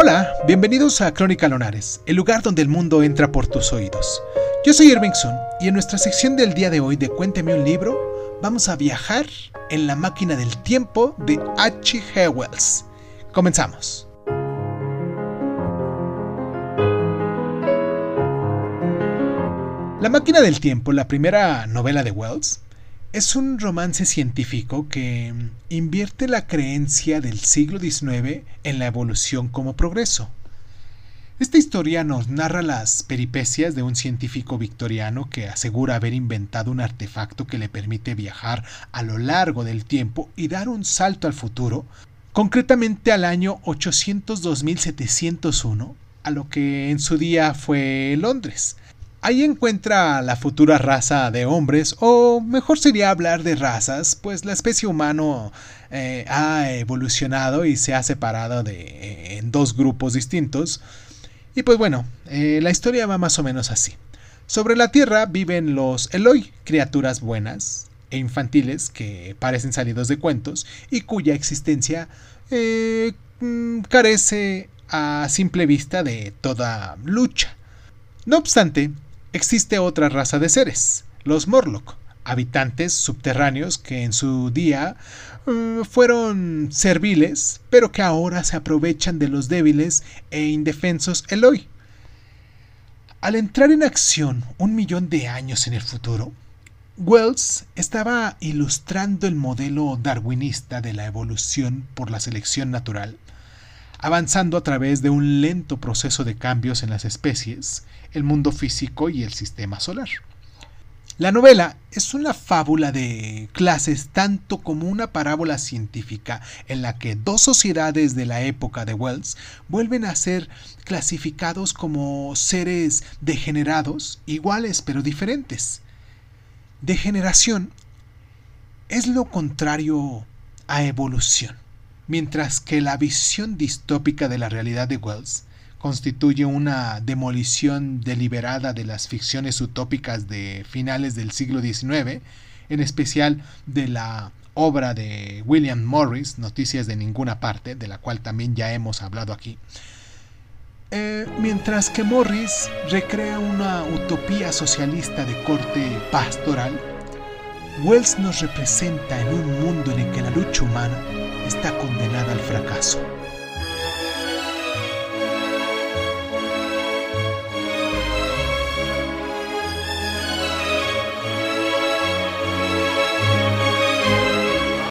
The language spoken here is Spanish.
Hola, bienvenidos a Crónica Lonares, el lugar donde el mundo entra por tus oídos. Yo soy Irving Sun y en nuestra sección del día de hoy de Cuénteme un libro, vamos a viajar en la máquina del tiempo de H. G. Wells. Comenzamos. La máquina del tiempo, la primera novela de Wells, es un romance científico que invierte la creencia del siglo XIX en la evolución como progreso. Esta historia nos narra las peripecias de un científico victoriano que asegura haber inventado un artefacto que le permite viajar a lo largo del tiempo y dar un salto al futuro, concretamente al año 802.701, a lo que en su día fue Londres, Ahí encuentra la futura raza de hombres, o mejor sería hablar de razas, pues la especie humano eh, ha evolucionado y se ha separado de, eh, en dos grupos distintos. Y pues bueno, eh, la historia va más o menos así. Sobre la Tierra viven los Eloi, criaturas buenas e infantiles que parecen salidos de cuentos y cuya existencia mm, carece a simple vista de toda lucha. No obstante, Existe otra raza de seres, los Morlock, habitantes subterráneos que en su día mm, fueron serviles, pero que ahora se aprovechan de los débiles e indefensos Eloi. Al entrar en acción un millón de años en el futuro, Wells estaba ilustrando el modelo darwinista de la evolución por la selección natural avanzando a través de un lento proceso de cambios en las especies, el mundo físico y el sistema solar. La novela es una fábula de clases tanto como una parábola científica en la que dos sociedades de la época de Wells vuelven a ser clasificados como seres degenerados, iguales pero diferentes. Degeneración es lo contrario a evolución mientras que la visión distópica de la realidad de Wells constituye una demolición deliberada de las ficciones utópicas de finales del siglo XIX, en especial de la obra de William Morris, Noticias de ninguna parte, de la cual también ya hemos hablado aquí. Eh, mientras que Morris recrea una utopía socialista de corte pastoral, Wells nos representa en un mundo en el que la lucha humana está condenada al fracaso.